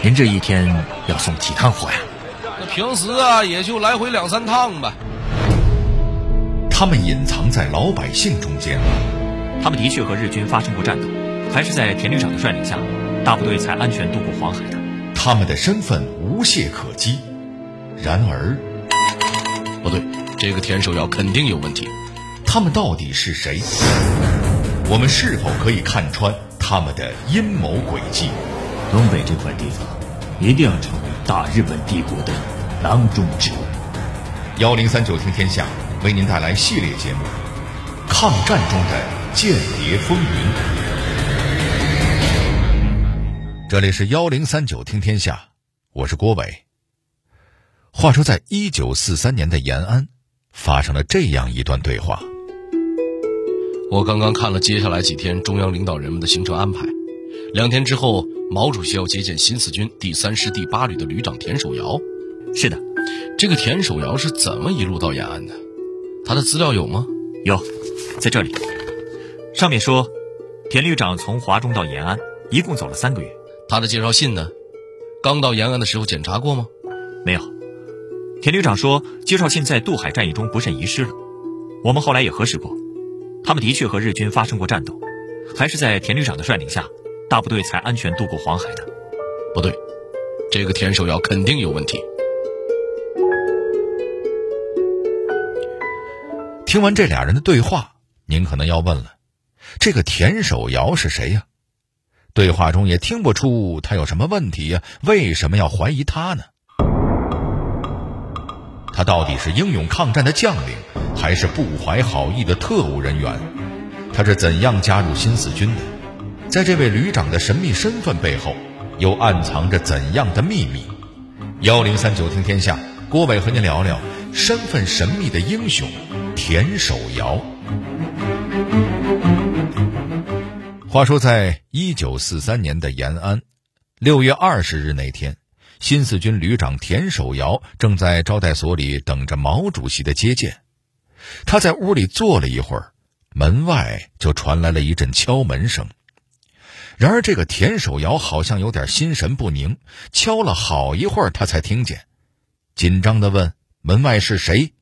您这一天要送几趟货呀？那平时啊，也就来回两三趟吧。他们隐藏在老百姓中间，他们的确和日军发生过战斗，还是在田旅长的率领下，大部队才安全渡过黄海的。他们的身份无懈可击。然而，不对，这个田守尧肯定有问题。他们到底是谁？我们是否可以看穿他们的阴谋诡计？东北这块地方一定要成为大日本帝国的囊中之物。幺零三九听天下为您带来系列节目《抗战中的间谍风云》。这里是幺零三九听天下，我是郭伟。话说，在一九四三年的延安，发生了这样一段对话。我刚刚看了接下来几天中央领导人们的行程安排。两天之后，毛主席要接见新四军第三师第八旅的旅长田守尧。是的，这个田守尧是怎么一路到延安的？他的资料有吗？有，在这里。上面说，田旅长从华中到延安，一共走了三个月。他的介绍信呢？刚到延安的时候检查过吗？没有。田旅长说，介绍信在渡海战役中不慎遗失了。我们后来也核实过，他们的确和日军发生过战斗，还是在田旅长的率领下，大部队才安全渡过黄海的。不对，这个田守尧肯定有问题。听完这俩人的对话，您可能要问了：这个田守尧是谁呀？对话中也听不出他有什么问题呀，为什么要怀疑他呢？他到底是英勇抗战的将领，还是不怀好意的特务人员？他是怎样加入新四军的？在这位旅长的神秘身份背后，又暗藏着怎样的秘密？幺零三九听天下，郭伟和您聊聊身份神秘的英雄田守尧。话说，在一九四三年的延安，六月二十日那天。新四军旅长田守尧正在招待所里等着毛主席的接见。他在屋里坐了一会儿，门外就传来了一阵敲门声。然而，这个田守尧好像有点心神不宁，敲了好一会儿，他才听见，紧张地问：“门外是谁？”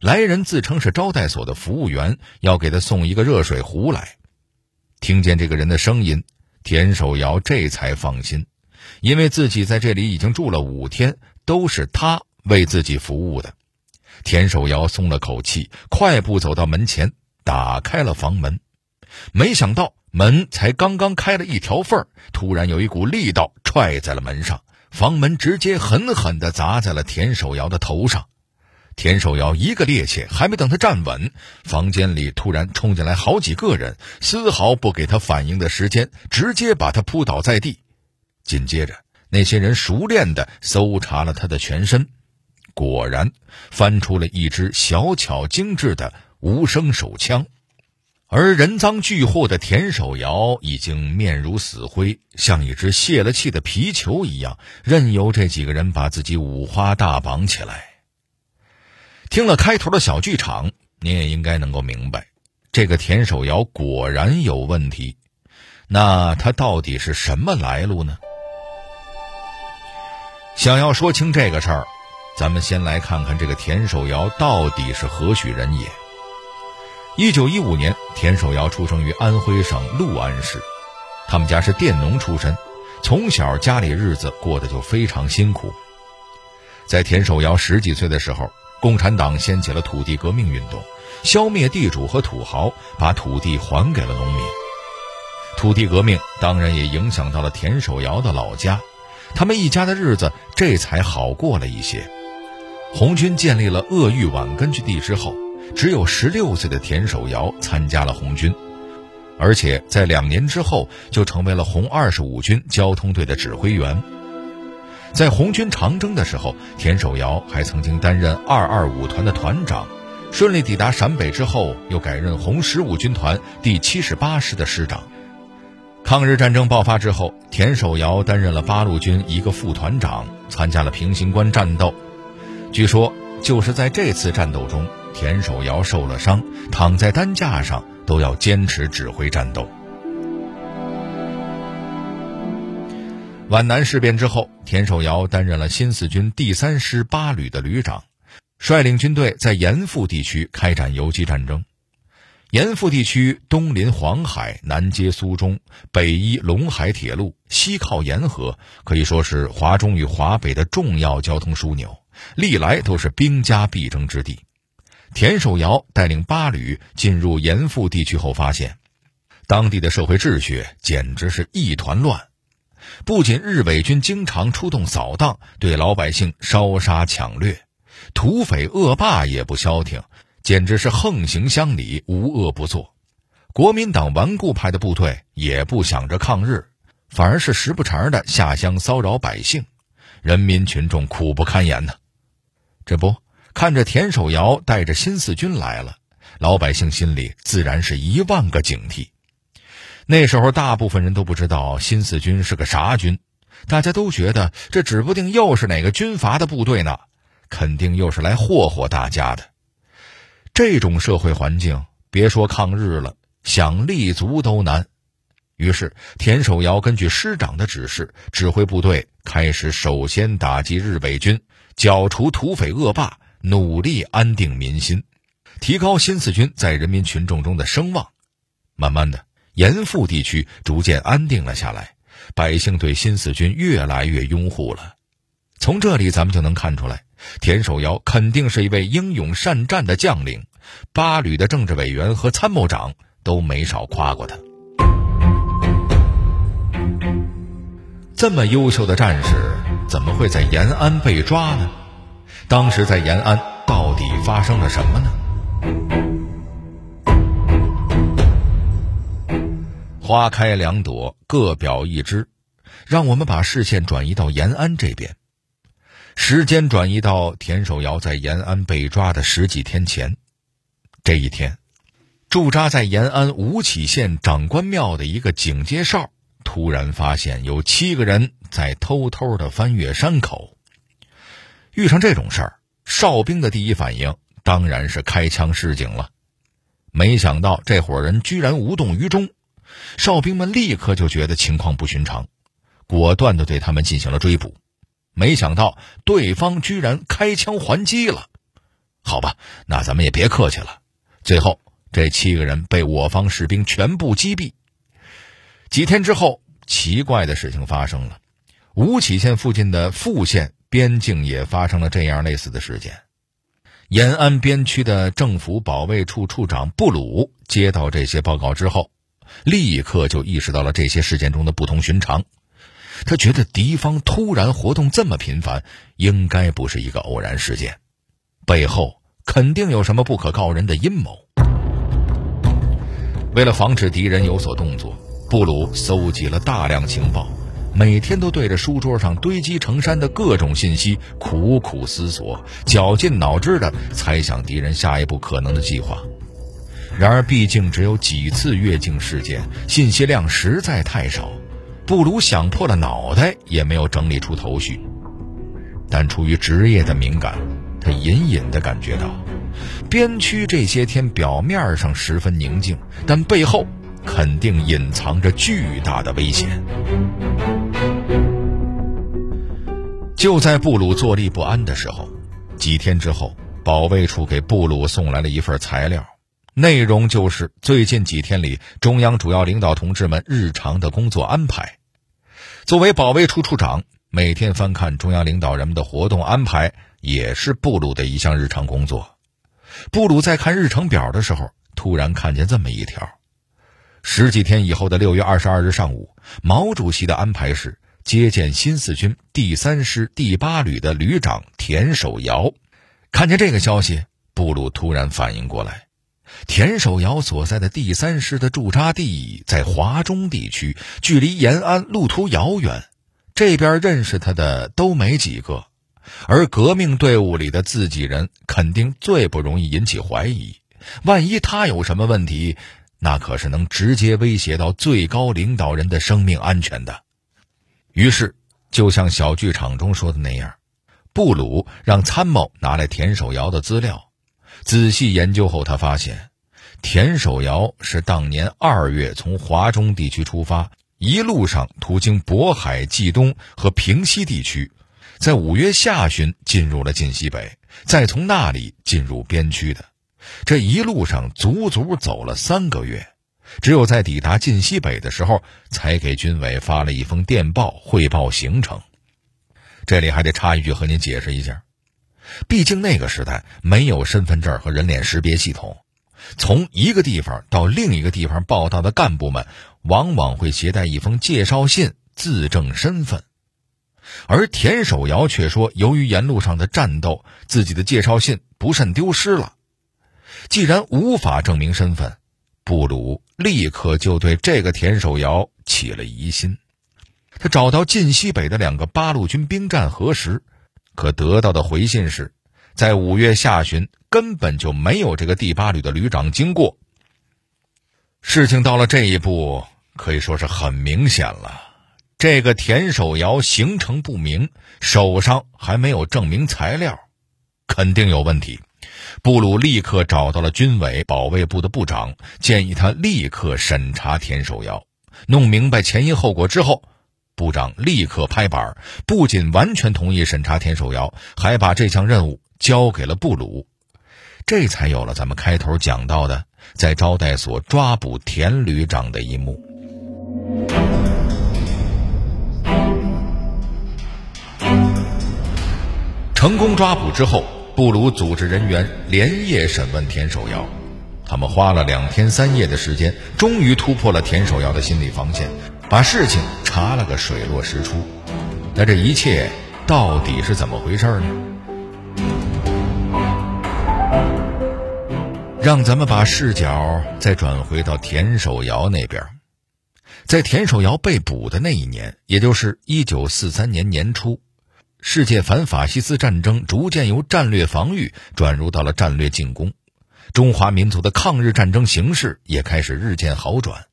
来人自称是招待所的服务员，要给他送一个热水壶来。听见这个人的声音，田守尧这才放心。因为自己在这里已经住了五天，都是他为自己服务的。田守尧松了口气，快步走到门前，打开了房门。没想到门才刚刚开了一条缝儿，突然有一股力道踹在了门上，房门直接狠狠地砸在了田守尧的头上。田守尧一个趔趄，还没等他站稳，房间里突然冲进来好几个人，丝毫不给他反应的时间，直接把他扑倒在地。紧接着，那些人熟练地搜查了他的全身，果然翻出了一支小巧精致的无声手枪。而人赃俱获的田守尧已经面如死灰，像一只泄了气的皮球一样，任由这几个人把自己五花大绑起来。听了开头的小剧场，您也应该能够明白，这个田守尧果然有问题。那他到底是什么来路呢？想要说清这个事儿，咱们先来看看这个田守尧到底是何许人也。一九一五年，田守尧出生于安徽省六安市，他们家是佃农出身，从小家里日子过得就非常辛苦。在田守尧十几岁的时候，共产党掀起了土地革命运动，消灭地主和土豪，把土地还给了农民。土地革命当然也影响到了田守尧的老家。他们一家的日子这才好过了一些。红军建立了鄂豫皖根据地之后，只有十六岁的田守尧参加了红军，而且在两年之后就成为了红二十五军交通队的指挥员。在红军长征的时候，田守尧还曾经担任二二五团的团长，顺利抵达陕北之后，又改任红十五军团第七十八师的师长。抗日战争爆发之后，田守尧担任了八路军一个副团长，参加了平型关战斗。据说，就是在这次战斗中，田守尧受了伤，躺在担架上都要坚持指挥战斗。皖南事变之后，田守尧担任了新四军第三师八旅的旅长，率领军队在盐阜地区开展游击战争。盐阜地区东临黄海，南接苏中，北依陇海铁路，西靠沿河，可以说是华中与华北的重要交通枢纽，历来都是兵家必争之地。田守尧带领八旅进入盐阜地区后，发现当地的社会秩序简直是一团乱。不仅日伪军经常出动扫荡，对老百姓烧杀抢掠，土匪恶霸也不消停。简直是横行乡里，无恶不作。国民党顽固派的部队也不想着抗日，反而是时不常的下乡骚扰百姓，人民群众苦不堪言呢。这不看着田守尧带着新四军来了，老百姓心里自然是一万个警惕。那时候大部分人都不知道新四军是个啥军，大家都觉得这指不定又是哪个军阀的部队呢，肯定又是来霍霍大家的。这种社会环境，别说抗日了，想立足都难。于是，田守尧根据师长的指示，指挥部队开始首先打击日伪军，剿除土匪恶霸，努力安定民心，提高新四军在人民群众中的声望。慢慢的，盐阜地区逐渐安定了下来，百姓对新四军越来越拥护了。从这里，咱们就能看出来。田守尧肯定是一位英勇善战的将领，八旅的政治委员和参谋长都没少夸过他。这么优秀的战士，怎么会在延安被抓呢？当时在延安到底发生了什么呢？花开两朵，各表一枝，让我们把视线转移到延安这边。时间转移到田守尧在延安被抓的十几天前，这一天，驻扎在延安吴起县长官庙的一个警戒哨突然发现有七个人在偷偷的翻越山口。遇上这种事儿，哨兵的第一反应当然是开枪示警了。没想到这伙人居然无动于衷，哨兵们立刻就觉得情况不寻常，果断的对他们进行了追捕。没想到对方居然开枪还击了，好吧，那咱们也别客气了。最后，这七个人被我方士兵全部击毙。几天之后，奇怪的事情发生了，吴起县附近的富县边境也发生了这样类似的事件。延安边区的政府保卫处处长布鲁接到这些报告之后，立刻就意识到了这些事件中的不同寻常。他觉得敌方突然活动这么频繁，应该不是一个偶然事件，背后肯定有什么不可告人的阴谋。为了防止敌人有所动作，布鲁搜集了大量情报，每天都对着书桌上堆积成山的各种信息苦苦思索，绞尽脑汁的猜想敌人下一步可能的计划。然而，毕竟只有几次越境事件，信息量实在太少。布鲁想破了脑袋也没有整理出头绪，但出于职业的敏感，他隐隐的感觉到，边区这些天表面上十分宁静，但背后肯定隐藏着巨大的危险。就在布鲁坐立不安的时候，几天之后，保卫处给布鲁送来了一份材料。内容就是最近几天里中央主要领导同志们日常的工作安排。作为保卫处处长，每天翻看中央领导人们的活动安排，也是布鲁的一项日常工作。布鲁在看日程表的时候，突然看见这么一条：十几天以后的六月二十二日上午，毛主席的安排是接见新四军第三师第八旅的旅长田守尧。看见这个消息，布鲁突然反应过来。田守尧所在的第三师的驻扎地在华中地区，距离延安路途遥远，这边认识他的都没几个，而革命队伍里的自己人肯定最不容易引起怀疑。万一他有什么问题，那可是能直接威胁到最高领导人的生命安全的。于是，就像小剧场中说的那样，布鲁让参谋拿来田守尧的资料。仔细研究后，他发现，田守尧是当年二月从华中地区出发，一路上途经渤海、冀东和平西地区，在五月下旬进入了晋西北，再从那里进入边区的。这一路上足足走了三个月，只有在抵达晋西北的时候，才给军委发了一封电报汇报行程。这里还得插一句和您解释一下，毕竟那个时代没有身份证和人脸识别系统，从一个地方到另一个地方报道的干部们，往往会携带一封介绍信自证身份。而田守尧却说，由于沿路上的战斗，自己的介绍信不慎丢失了。既然无法证明身份，布鲁立刻就对这个田守尧起了疑心。他找到晋西北的两个八路军兵站核实，可得到的回信是，在五月下旬根本就没有这个第八旅的旅长经过。事情到了这一步，可以说是很明显了。这个田守尧行程不明，手上还没有证明材料，肯定有问题。布鲁立刻找到了军委保卫部的部长，建议他立刻审查田守尧，弄明白前因后果之后。部长立刻拍板，不仅完全同意审查田守尧，还把这项任务交给了布鲁，这才有了咱们开头讲到的在招待所抓捕田旅长的一幕。成功抓捕之后，布鲁组织人员连夜审问田守尧，他们花了两天三夜的时间，终于突破了田守尧的心理防线。把事情查了个水落石出，那这一切到底是怎么回事呢？让咱们把视角再转回到田守尧那边，在田守尧被捕的那一年，也就是一九四三年年初，世界反法西斯战争逐渐由战略防御转入到了战略进攻，中华民族的抗日战争形势也开始日渐好转。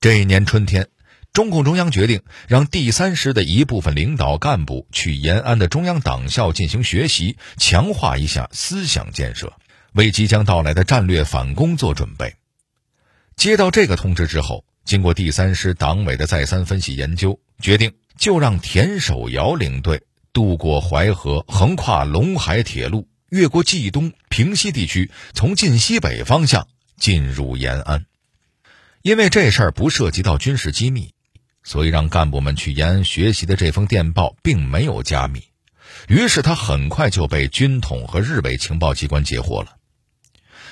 这一年春天。中共中央决定让第三师的一部分领导干部去延安的中央党校进行学习，强化一下思想建设，为即将到来的战略反攻做准备。接到这个通知之后，经过第三师党委的再三分析研究，决定就让田守尧领队渡过淮河，横跨陇海铁路，越过冀东、平西地区，从晋西北方向进入延安。因为这事儿不涉及到军事机密。所以，让干部们去延安学习的这封电报并没有加密，于是他很快就被军统和日伪情报机关截获了。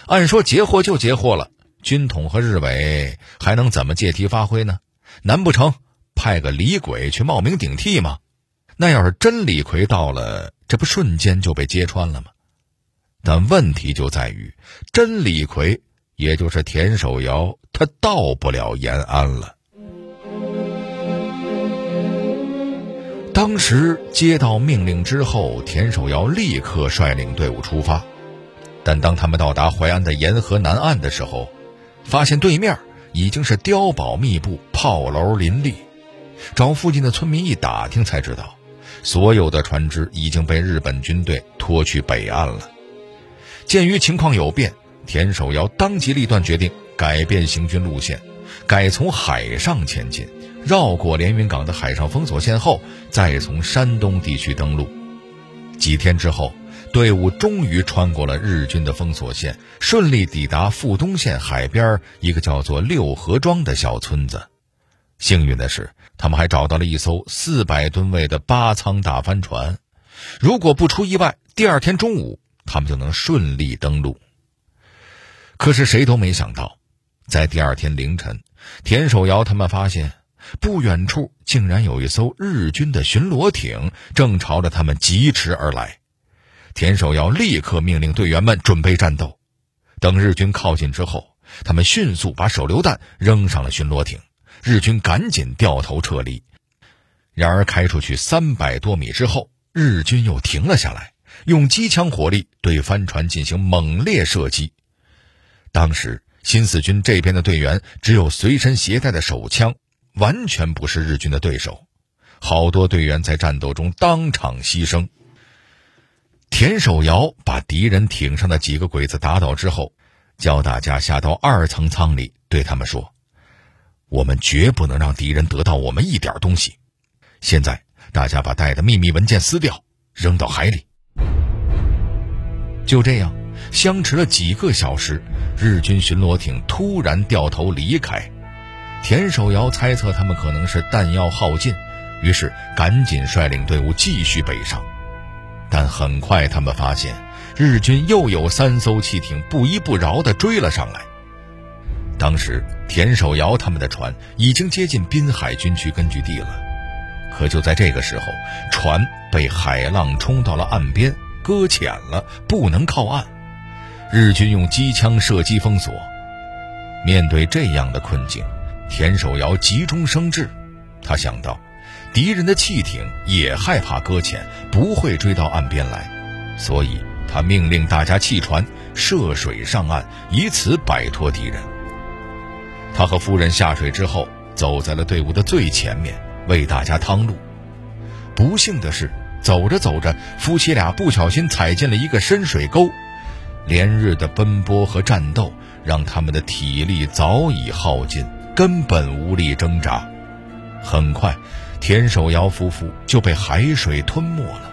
按说截获就截获了，军统和日伪还能怎么借题发挥呢？难不成派个李鬼去冒名顶替吗？那要是真李逵到了，这不瞬间就被揭穿了吗？但问题就在于，真李逵，也就是田守尧，他到不了延安了。当时接到命令之后，田守尧立刻率领队伍出发。但当他们到达淮安的沿河南岸的时候，发现对面已经是碉堡密布、炮楼林立。找附近的村民一打听，才知道所有的船只已经被日本军队拖去北岸了。鉴于情况有变，田守尧当机立断决定改变行军路线，改从海上前进。绕过连云港的海上封锁线后，再从山东地区登陆。几天之后，队伍终于穿过了日军的封锁线，顺利抵达富东县海边一个叫做六合庄的小村子。幸运的是，他们还找到了一艘四百吨位的八舱大帆船。如果不出意外，第二天中午他们就能顺利登陆。可是谁都没想到，在第二天凌晨，田守尧他们发现。不远处竟然有一艘日军的巡逻艇，正朝着他们疾驰而来。田守尧立刻命令队员们准备战斗。等日军靠近之后，他们迅速把手榴弹扔上了巡逻艇，日军赶紧掉头撤离。然而，开出去三百多米之后，日军又停了下来，用机枪火力对帆船进行猛烈射击。当时，新四军这边的队员只有随身携带的手枪。完全不是日军的对手，好多队员在战斗中当场牺牲。田守尧把敌人艇上的几个鬼子打倒之后，叫大家下到二层舱里，对他们说：“我们绝不能让敌人得到我们一点东西。现在，大家把带的秘密文件撕掉，扔到海里。就这样，相持了几个小时，日军巡逻艇突然掉头离开。田守尧猜测他们可能是弹药耗尽，于是赶紧率领队伍继续北上。但很快，他们发现日军又有三艘汽艇不依不饶地追了上来。当时，田守尧他们的船已经接近滨海军区根据地了，可就在这个时候，船被海浪冲到了岸边，搁浅了，不能靠岸。日军用机枪射击封锁。面对这样的困境，田守尧急中生智，他想到，敌人的汽艇也害怕搁浅，不会追到岸边来，所以他命令大家弃船，涉水上岸，以此摆脱敌人。他和夫人下水之后，走在了队伍的最前面，为大家趟路。不幸的是，走着走着，夫妻俩不小心踩进了一个深水沟，连日的奔波和战斗让他们的体力早已耗尽。根本无力挣扎，很快，田守尧夫妇就被海水吞没了。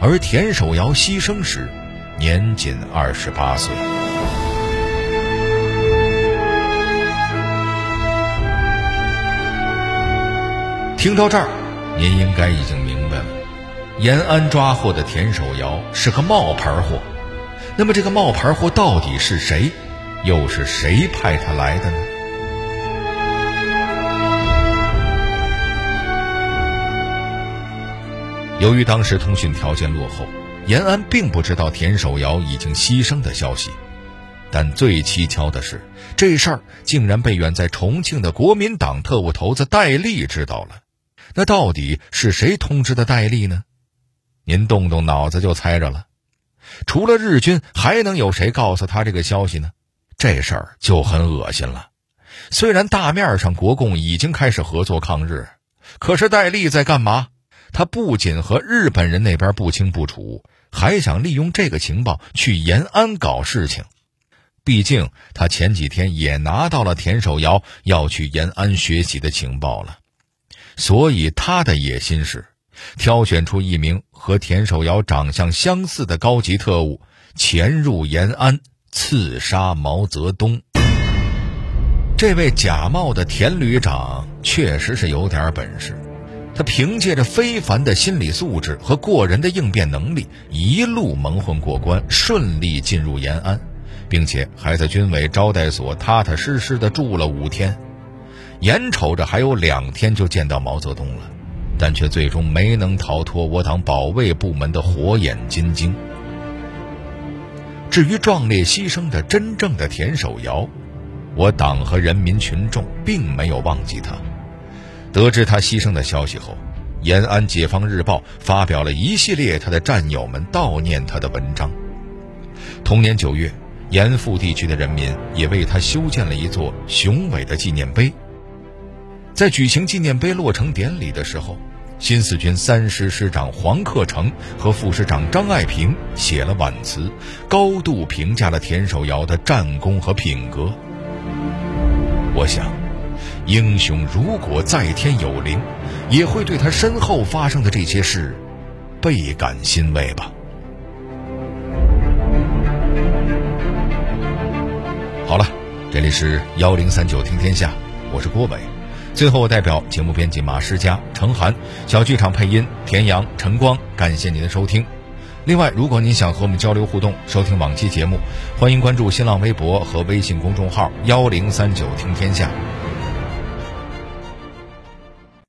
而田守尧牺牲时，年仅二十八岁。听到这儿，您应该已经明白了，延安抓获的田守尧是个冒牌货。那么，这个冒牌货到底是谁？又是谁派他来的呢？由于当时通讯条件落后，延安并不知道田守尧已经牺牲的消息。但最蹊跷的是，这事儿竟然被远在重庆的国民党特务头子戴笠知道了。那到底是谁通知的戴笠呢？您动动脑子就猜着了。除了日军，还能有谁告诉他这个消息呢？这事儿就很恶心了。虽然大面上国共已经开始合作抗日，可是戴笠在干嘛？他不仅和日本人那边不清不楚，还想利用这个情报去延安搞事情。毕竟他前几天也拿到了田守尧要去延安学习的情报了，所以他的野心是挑选出一名和田守尧长相相似的高级特务，潜入延安刺杀毛泽东。这位假冒的田旅长确实是有点本事。他凭借着非凡的心理素质和过人的应变能力，一路蒙混过关，顺利进入延安，并且还在军委招待所踏踏实实的住了五天。眼瞅着还有两天就见到毛泽东了，但却最终没能逃脱我党保卫部门的火眼金睛。至于壮烈牺牲的真正的田守尧，我党和人民群众并没有忘记他。得知他牺牲的消息后，延安解放日报发表了一系列他的战友们悼念他的文章。同年九月，延阜地区的人民也为他修建了一座雄伟的纪念碑。在举行纪念碑落成典礼的时候，新四军三师师长黄克诚和副师长张爱萍写了挽词，高度评价了田守尧的战功和品格。我想。英雄如果在天有灵，也会对他身后发生的这些事倍感欣慰吧。好了，这里是幺零三九听天下，我是郭伟。最后，我代表节目编辑马诗佳、程涵，小剧场配音田阳、陈光，感谢您的收听。另外，如果您想和我们交流互动、收听往期节目，欢迎关注新浪微博和微信公众号幺零三九听天下。